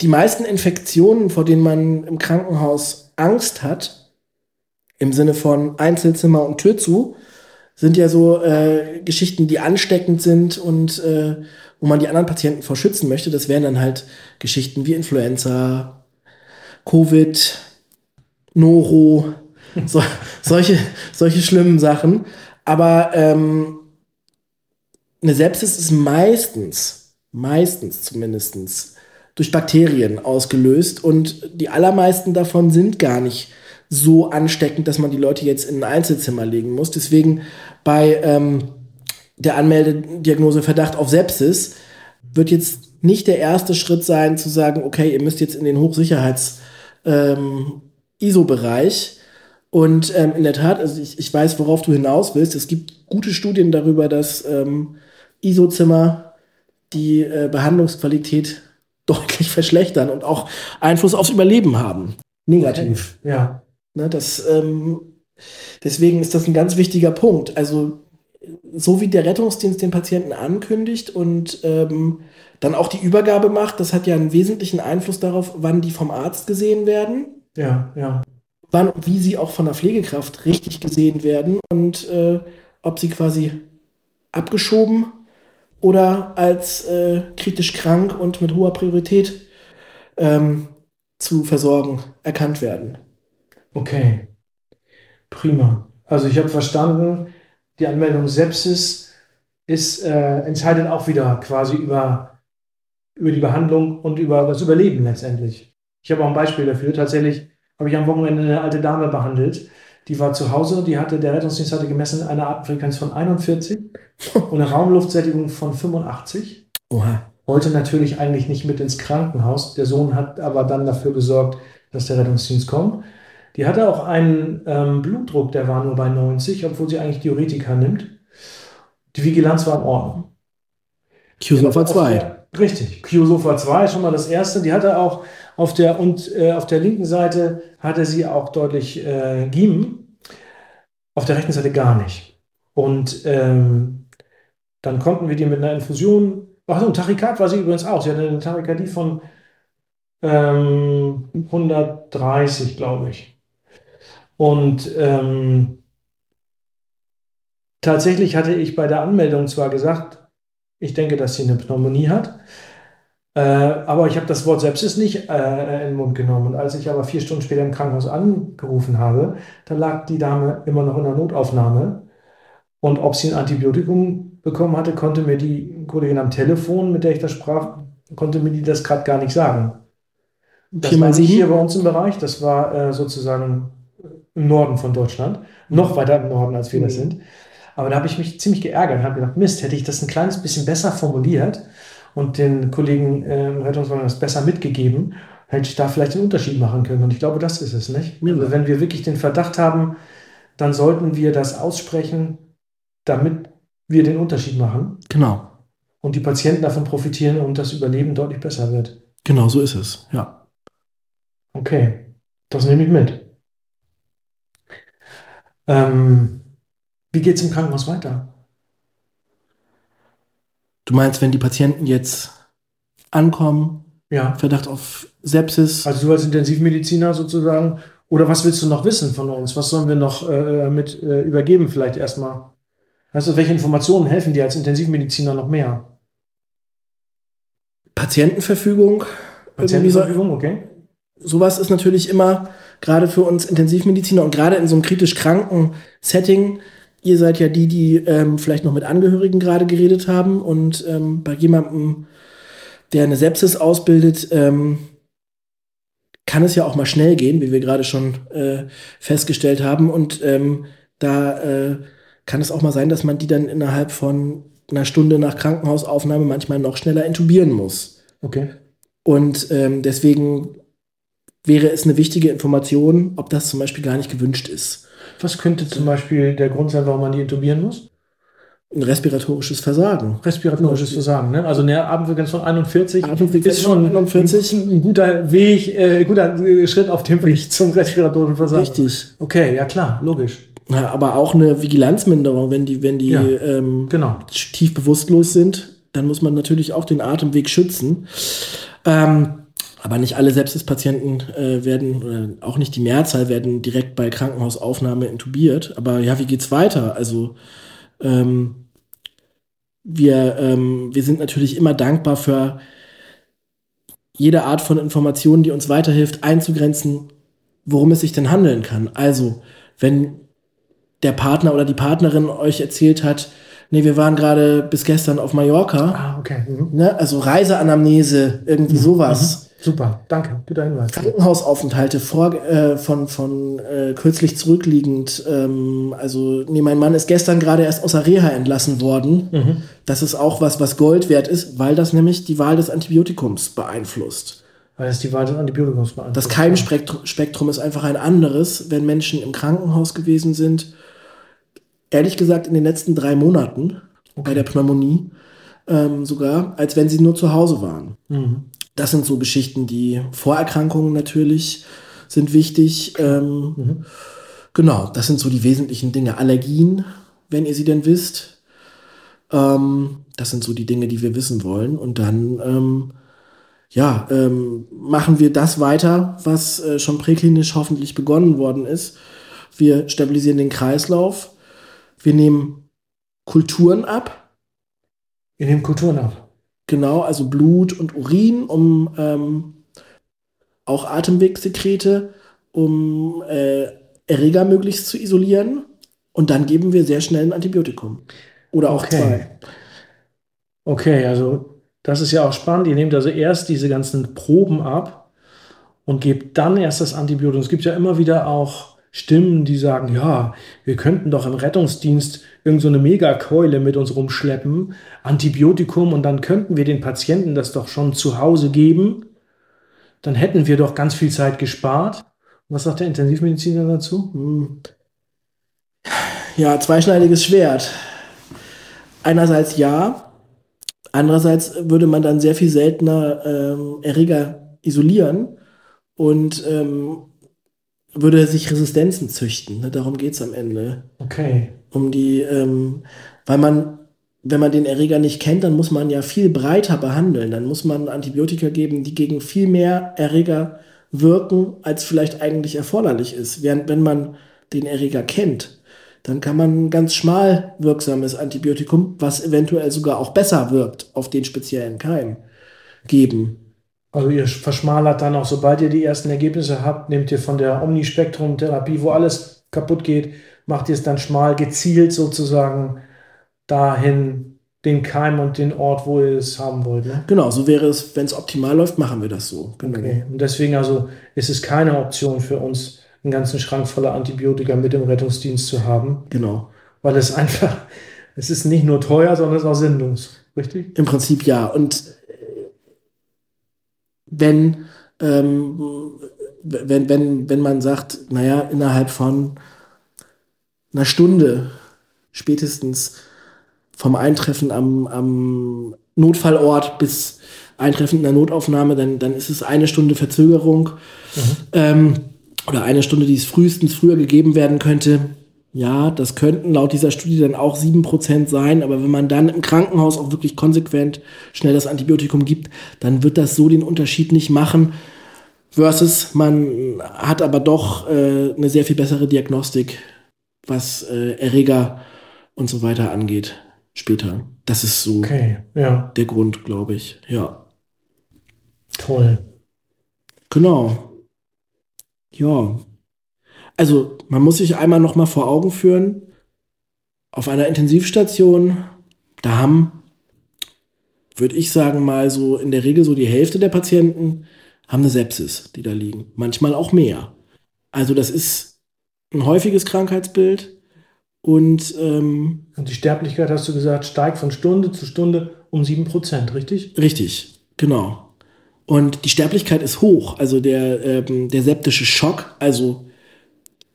die meisten Infektionen, vor denen man im Krankenhaus Angst hat, im Sinne von Einzelzimmer und Tür zu, sind ja so äh, Geschichten, die ansteckend sind und äh, wo man die anderen Patienten vor schützen möchte. Das wären dann halt Geschichten wie Influenza, Covid, Noro, so, solche, solche schlimmen Sachen. Aber ähm, eine Sepsis ist meistens, meistens zumindest, durch Bakterien ausgelöst und die allermeisten davon sind gar nicht so ansteckend, dass man die Leute jetzt in ein Einzelzimmer legen muss. Deswegen bei ähm, der Anmeldediagnose Verdacht auf Sepsis wird jetzt nicht der erste Schritt sein, zu sagen, okay, ihr müsst jetzt in den Hochsicherheits ähm. Und ähm, in der Tat, also ich, ich weiß, worauf du hinaus willst. Es gibt gute Studien darüber, dass ähm, ISO-Zimmer die äh, Behandlungsqualität deutlich verschlechtern und auch Einfluss aufs Überleben haben. negativ. Ja. Ne, das, ähm, deswegen ist das ein ganz wichtiger Punkt. Also so wie der Rettungsdienst den Patienten ankündigt und ähm, dann auch die Übergabe macht, das hat ja einen wesentlichen Einfluss darauf, wann die vom Arzt gesehen werden. Ja, ja. Wann und wie sie auch von der Pflegekraft richtig gesehen werden und äh, ob sie quasi abgeschoben oder als äh, kritisch krank und mit hoher Priorität ähm, zu versorgen erkannt werden. Okay, prima. Also ich habe verstanden, die Anmeldung Sepsis ist, äh, entscheidet auch wieder quasi über, über die Behandlung und über das Überleben letztendlich. Ich habe auch ein Beispiel dafür. Tatsächlich habe ich am Wochenende eine alte Dame behandelt. Die war zu Hause, die hatte, der Rettungsdienst hatte gemessen eine Atemfrequenz von 41 und eine Raumluftsättigung von 85. Oha. Wollte natürlich eigentlich nicht mit ins Krankenhaus. Der Sohn hat aber dann dafür gesorgt, dass der Rettungsdienst kommt. Die hatte auch einen ähm, Blutdruck, der war nur bei 90, obwohl sie eigentlich Diuretika nimmt. Die Vigilanz war in Ordnung. Q-Sofa 2. Richtig, Q-Sofa 2 schon mal das erste. Die hatte auch auf der und äh, auf der linken Seite hatte sie auch deutlich äh, Giemen, auf der rechten Seite gar nicht. Und ähm, dann konnten wir die mit einer Infusion, ach so, ein Tachykard war sie übrigens auch. Sie hatte eine Tachykardie von ähm, 130, glaube ich. Und ähm, tatsächlich hatte ich bei der Anmeldung zwar gesagt, ich denke, dass sie eine Pneumonie hat, äh, aber ich habe das Wort Sepsis nicht äh, in den Mund genommen. Und als ich aber vier Stunden später im Krankenhaus angerufen habe, da lag die Dame immer noch in der Notaufnahme. Und ob sie ein Antibiotikum bekommen hatte, konnte mir die Kollegin am Telefon, mit der ich da sprach, konnte mir die das gerade gar nicht sagen. Das war nicht hier bei uns im Bereich, das war äh, sozusagen im Norden von Deutschland, noch weiter im Norden, als wir das sind. Aber da habe ich mich ziemlich geärgert und habe gedacht, Mist, hätte ich das ein kleines bisschen besser formuliert und den Kollegen äh, im Rettungswagen das besser mitgegeben, hätte ich da vielleicht einen Unterschied machen können. Und ich glaube, das ist es, nicht? Ja. Also wenn wir wirklich den Verdacht haben, dann sollten wir das aussprechen, damit wir den Unterschied machen Genau. und die Patienten davon profitieren und das Überleben deutlich besser wird. Genau so ist es. Ja. Okay, das nehme ich mit. Ähm, wie geht es im Krankenhaus weiter? Du meinst, wenn die Patienten jetzt ankommen, Ja, Verdacht auf Sepsis, also du als Intensivmediziner sozusagen, oder was willst du noch wissen von uns? Was sollen wir noch äh, mit äh, übergeben vielleicht erstmal? Also welche Informationen helfen dir als Intensivmediziner noch mehr? Patientenverfügung, Patientenverfügung, okay? sowas ist natürlich immer gerade für uns Intensivmediziner und gerade in so einem kritisch kranken Setting. Ihr seid ja die, die ähm, vielleicht noch mit Angehörigen gerade geredet haben und ähm, bei jemandem, der eine Sepsis ausbildet, ähm, kann es ja auch mal schnell gehen, wie wir gerade schon äh, festgestellt haben. Und ähm, da äh, kann es auch mal sein, dass man die dann innerhalb von einer Stunde nach Krankenhausaufnahme manchmal noch schneller intubieren muss. Okay. Und ähm, deswegen wäre es eine wichtige Information, ob das zum Beispiel gar nicht gewünscht ist. Was könnte zum Beispiel der Grund sein, warum man die intubieren muss? Ein respiratorisches Versagen. Respiratorisches Versagen, ne? Also eine Atemfrequenz von 41 Atemfrequenz ist schon von 41. ein, ein guter Weg, äh, guter äh, Schritt auf dem Weg zum respiratorischen Versagen. Richtig. Okay, ja klar, logisch. Ja, aber auch eine Vigilanzminderung, wenn die, wenn die Ja, ähm, Genau. tief bewusstlos sind, dann muss man natürlich auch den Atemweg schützen. Ähm, aber nicht alle Sepsispatienten äh, werden, oder auch nicht die Mehrzahl werden direkt bei Krankenhausaufnahme intubiert. Aber ja, wie geht's weiter? Also ähm, wir, ähm, wir sind natürlich immer dankbar für jede Art von Information, die uns weiterhilft, einzugrenzen, worum es sich denn handeln kann. Also, wenn der Partner oder die Partnerin euch erzählt hat, nee, wir waren gerade bis gestern auf Mallorca, Ah, okay. Mhm. ne? also Reiseanamnese, irgendwie sowas. Super, danke. Guter Hinweis. Krankenhausaufenthalte vor, äh, von, von äh, kürzlich zurückliegend. Ähm, also, nee, mein Mann ist gestern gerade erst aus der Reha entlassen worden. Mhm. Das ist auch was, was Gold wert ist, weil das nämlich die Wahl des Antibiotikums beeinflusst. Weil es die Wahl des Antibiotikums beantwortet. Das Keimspektrum Spektrum ist einfach ein anderes, wenn Menschen im Krankenhaus gewesen sind. Ehrlich gesagt, in den letzten drei Monaten bei der Pneumonie ähm, sogar, als wenn sie nur zu Hause waren. Mhm. Das sind so Geschichten, die Vorerkrankungen natürlich sind wichtig. Ähm, Mhm. Genau, das sind so die wesentlichen Dinge. Allergien, wenn ihr sie denn wisst. Ähm, das sind so die Dinge, die wir wissen wollen. Und dann, ähm, ja, ähm, machen wir das weiter, was äh, schon präklinisch hoffentlich begonnen worden ist. Wir stabilisieren den Kreislauf. Wir nehmen Kulturen ab. Ihr nehmt Kulturen ab. Genau, also Blut und Urin, um ähm, auch Atemwegssekrete, um äh, Erreger möglichst zu isolieren. Und dann geben wir sehr schnell ein Antibiotikum. Oder auch Okay. zwei. Okay, also das ist ja auch spannend. Ihr nehmt also erst diese ganzen Proben ab und gebt dann erst das Antibiotikum. Es gibt ja immer wieder auch Stimmen, die sagen, ja, wir könnten doch im Rettungsdienst irgend so Megakeule mit uns rumschleppen, Antibiotikum, und dann könnten wir den Patienten das doch schon zu Hause geben. Dann hätten wir doch ganz viel Zeit gespart. Was sagt der Intensivmediziner dazu? Hm. Ja, zweischneidiges Schwert. Einerseits ja, andererseits würde man dann sehr viel seltener ähm, Erreger isolieren und ähm, würde sich Resistenzen züchten. Ne? Darum geht es am Ende. Okay. Um die, ähm, weil man, wenn man den Erreger nicht kennt, dann muss man ja viel breiter behandeln. Dann muss man Antibiotika geben, die gegen viel mehr Erreger wirken, als vielleicht eigentlich erforderlich ist. Während wenn man den Erreger kennt, dann kann man ein ganz schmal wirksames Antibiotikum, was eventuell sogar auch besser wirkt auf den speziellen Keim, geben. Also ihr verschmalert dann auch, sobald ihr die ersten Ergebnisse habt, nehmt ihr von der Omnispektrum-Therapie, wo alles kaputt geht, macht ihr es dann schmal, gezielt sozusagen dahin den Keim und den Ort, wo ihr es haben wollt. Ne? Genau, so wäre es, wenn es optimal läuft, machen wir das so. Genau. Okay. Und deswegen also ist es keine Option für uns, einen ganzen Schrank voller Antibiotika mit im Rettungsdienst zu haben, Genau. weil es einfach, es ist nicht nur teuer, sondern es ist auch sinnlos. Richtig? Im Prinzip ja. Und wenn, ähm, wenn, wenn, wenn man sagt, naja, innerhalb von einer Stunde spätestens vom Eintreffen am, am Notfallort bis Eintreffen in der Notaufnahme, dann, dann ist es eine Stunde Verzögerung ähm, oder eine Stunde, die es frühestens früher gegeben werden könnte. Ja, das könnten laut dieser Studie dann auch 7% sein, aber wenn man dann im Krankenhaus auch wirklich konsequent schnell das Antibiotikum gibt, dann wird das so den Unterschied nicht machen. Versus man hat aber doch äh, eine sehr viel bessere Diagnostik, was äh, Erreger und so weiter angeht später. Das ist so Okay, ja, der Grund, glaube ich. Ja, toll. genau. Ja. Also, man muss sich einmal noch mal vor Augen führen, auf einer Intensivstation, da haben, würde ich sagen, mal so in der Regel so die Hälfte der Patienten haben eine Sepsis, die da liegen. Manchmal auch mehr. Also, das ist ein häufiges Krankheitsbild und ähm, Und die Sterblichkeit, hast du gesagt, steigt von Stunde zu Stunde um 7%, richtig? Richtig, genau. Und die Sterblichkeit ist hoch. Also der, ähm, der septische Schock, also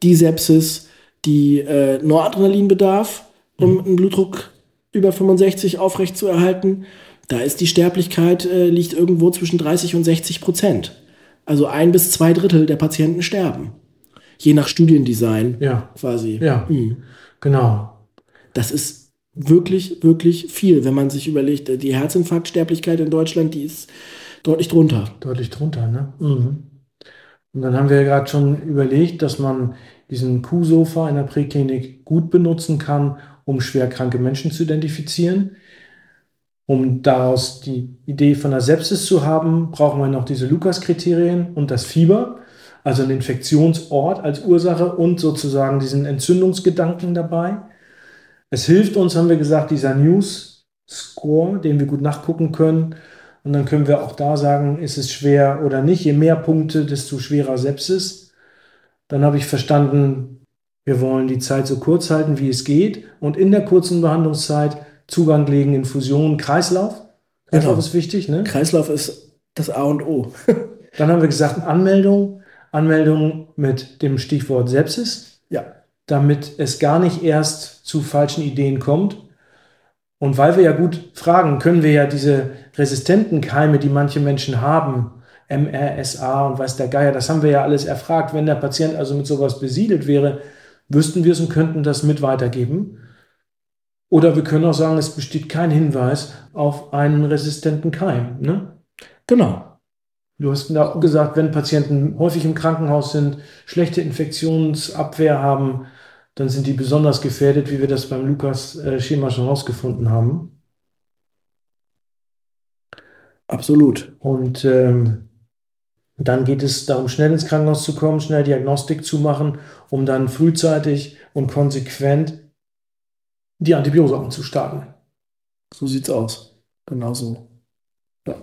die Sepsis, die äh, Noradrenalin bedarf, um einen Blutdruck über 65 aufrecht zu erhalten, da ist die Sterblichkeit äh, liegt irgendwo zwischen 30 und 60 Prozent. Also ein bis zwei Drittel der Patienten sterben. Je nach Studiendesign Ja, quasi. ja, Mhm. genau. Das ist wirklich, wirklich viel, wenn man sich überlegt, äh, die Herzinfarktsterblichkeit in Deutschland, die ist deutlich drunter. Deutlich drunter, ne? Mhm. Und dann haben wir ja gerade schon überlegt, dass man diesen Kuhsofa in der Präklinik gut benutzen kann, um schwerkranke Menschen zu identifizieren. Um daraus die Idee von der Sepsis zu haben, brauchen wir noch diese Lukas-Kriterien und das Fieber, also einen Infektionsort als Ursache und sozusagen diesen Entzündungsgedanken dabei. Es hilft uns, haben wir gesagt, dieser News-Score, den wir gut nachgucken können. Und dann können wir auch da sagen, ist es schwer oder nicht. Je mehr Punkte, desto schwerer Sepsis. Dann habe ich verstanden, wir wollen die Zeit so kurz halten, wie es geht. Und in der kurzen Behandlungszeit Zugang legen, Infusion, Kreislauf. Kreislauf Genau. ist wichtig, ne? Kreislauf ist das A und O. Dann haben wir gesagt, Anmeldung. Anmeldung mit dem Stichwort Sepsis, ja. damit es gar nicht erst zu falschen Ideen kommt. Und weil wir ja gut fragen, können wir ja diese resistenten Keime, die manche Menschen haben, MRSA und weiß der Geier. Das haben wir ja alles erfragt. Wenn der Patient also mit sowas besiedelt wäre, wüssten wir es und könnten das mit weitergeben. Oder wir können auch sagen, es besteht kein Hinweis auf einen resistenten Keim. Ne? Genau. Du hast auch gesagt, wenn Patienten häufig im Krankenhaus sind, schlechte Infektionsabwehr haben, dann sind die besonders gefährdet, wie wir das beim Lukas-Schema schon herausgefunden haben. Absolut. Und ähm, dann geht es darum, schnell ins Krankenhaus zu kommen, schnell Diagnostik zu machen, um dann frühzeitig und konsequent die Antibiose anzustarten. So sieht's aus. Genauso. Ja.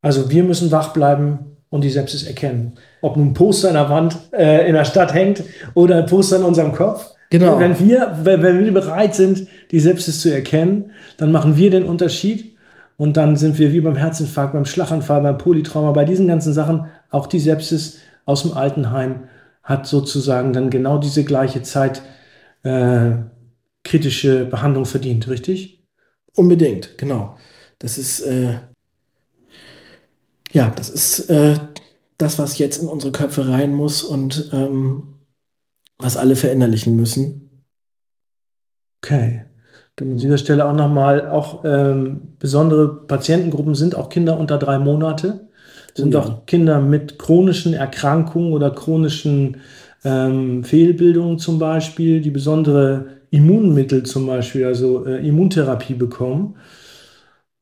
Also wir müssen wach bleiben und die Sepsis erkennen. Ob nun ein Poster in der Wand äh, in der Stadt hängt oder ein Poster in unserem Kopf. Genau. Wenn wir, wenn wir bereit sind, die Sepsis zu erkennen, dann machen wir den Unterschied und dann sind wir wie beim Herzinfarkt, beim Schlaganfall, beim Polytrauma, bei diesen ganzen Sachen, auch die Sepsis aus dem Altenheim hat sozusagen dann genau diese gleiche Zeit äh, kritische Behandlung verdient, richtig? Unbedingt, genau. Das ist äh, ja, das ist äh, das, was jetzt in unsere Köpfe rein muss und ähm, was alle verinnerlichen müssen. Okay. An dieser Stelle auch nochmal, auch ähm, besondere Patientengruppen sind auch Kinder unter drei Monate, sind ja. auch Kinder mit chronischen Erkrankungen oder chronischen ähm, Fehlbildungen zum Beispiel, die besondere Immunmittel zum Beispiel, also äh, Immuntherapie bekommen.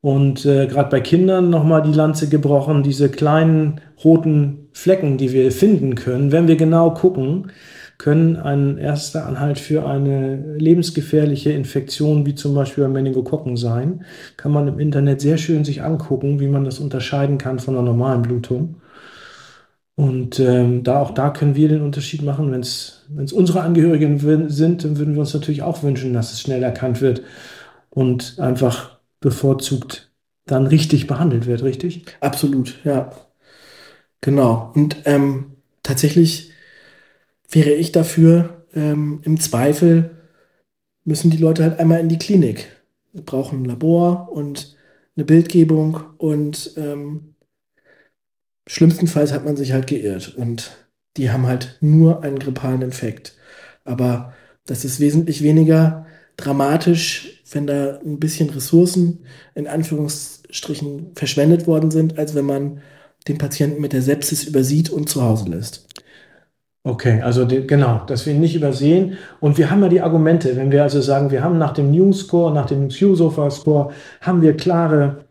Und äh, gerade bei Kindern nochmal die Lanze gebrochen, diese kleinen roten Flecken, die wir finden können, wenn wir genau gucken, können ein erster Anhalt für eine lebensgefährliche Infektion wie zum Beispiel bei Meningokokken sein. Kann man im Internet sehr schön sich angucken, wie man das unterscheiden kann von einer normalen Blutung. Und ähm, da auch da können wir den Unterschied machen. Wenn es unsere Angehörigen sind, dann würden wir uns natürlich auch wünschen, dass es schnell erkannt wird und einfach bevorzugt dann richtig behandelt wird, richtig? Absolut, ja. Genau. Und ähm, tatsächlich wäre ich dafür, ähm, im Zweifel müssen die Leute halt einmal in die Klinik. Wir brauchen ein Labor und eine Bildgebung und ähm, schlimmstenfalls hat man sich halt geirrt und die haben halt nur einen grippalen Infekt. Aber das ist wesentlich weniger dramatisch, wenn da ein bisschen Ressourcen in Anführungsstrichen verschwendet worden sind, als wenn man den Patienten mit der Sepsis übersieht und zu Hause lässt. Okay, also die, genau, dass wir ihn nicht übersehen. Und wir haben ja die Argumente, wenn wir also sagen, wir haben nach dem New Score, nach dem Q-Sofa Score, haben wir klare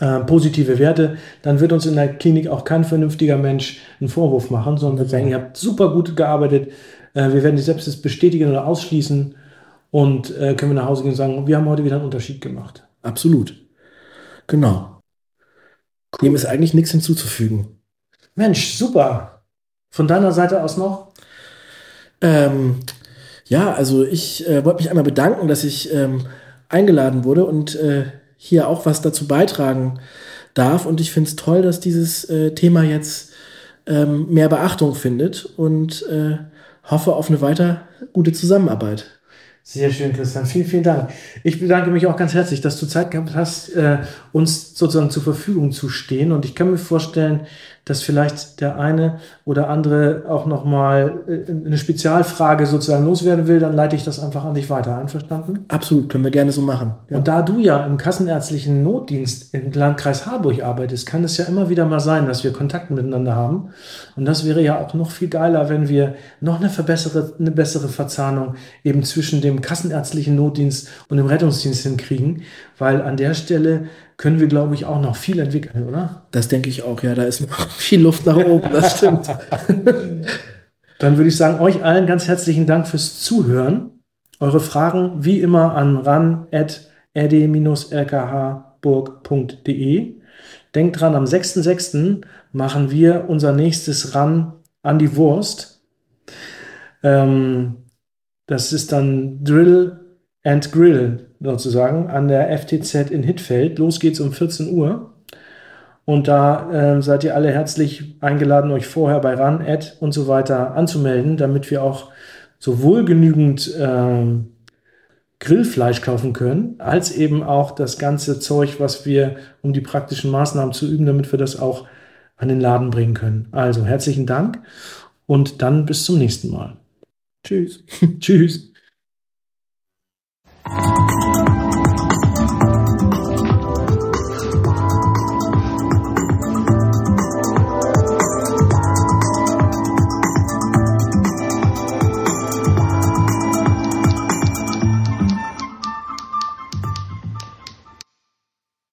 äh, positive Werte, dann wird uns in der Klinik auch kein vernünftiger Mensch einen Vorwurf machen, sondern wird sagen, ihr habt super gut gearbeitet, äh, wir werden die Sepsis bestätigen oder ausschließen und äh, können wir nach Hause gehen und sagen, wir haben heute wieder einen Unterschied gemacht. Absolut. Genau. Cool. Dem ist eigentlich nichts hinzuzufügen. Mensch, super. Von deiner Seite aus noch? Ähm, ja, also ich äh, wollte mich einmal bedanken, dass ich ähm, eingeladen wurde und äh, hier auch was dazu beitragen darf. Und ich finde es toll, dass dieses äh, Thema jetzt ähm, mehr Beachtung findet und äh, hoffe auf eine weiter gute Zusammenarbeit. Sehr schön, Christian. Vielen, vielen Dank. Ich bedanke mich auch ganz herzlich, dass du Zeit gehabt hast, äh, uns sozusagen zur Verfügung zu stehen. Und ich kann mir vorstellen, dass vielleicht der eine oder andere auch nochmal äh, eine Spezialfrage sozusagen loswerden will, dann leite ich das einfach an dich weiter. Einverstanden? Absolut, können wir gerne so machen. Ja. Und da du ja im kassenärztlichen Notdienst im Landkreis Harburg arbeitest, kann es ja immer wieder mal sein, dass wir Kontakt miteinander haben. Und das wäre ja auch noch viel geiler, wenn wir noch eine, verbessere, eine bessere Verzahnung eben zwischen dem kassenärztlichen Notdienst und dem Rettungsdienst hinkriegen, weil an der Stelle können wir, glaube ich, auch noch viel entwickeln, oder? Das denke ich auch, ja. Da ist noch viel Luft nach oben, das stimmt. Dann würde ich sagen, euch allen ganz herzlichen Dank fürs Zuhören. Eure Fragen wie immer an ran.rd-rkhburg.de. Denkt dran, am 6.6. machen wir unser nächstes Ran an die Wurst. Ähm, das ist dann Drill and Grill sozusagen an der FTZ in Hittfeld. Los geht's um 14 Uhr. Und da äh, seid ihr alle herzlich eingeladen, euch vorher bei RAN, Ad und so weiter anzumelden, damit wir auch sowohl genügend äh, Grillfleisch kaufen können, als eben auch das ganze Zeug, was wir, um die praktischen Maßnahmen zu üben, damit wir das auch an den Laden bringen können. Also herzlichen Dank und dann bis zum nächsten Mal. Tschüss. Tschüss. Thank you.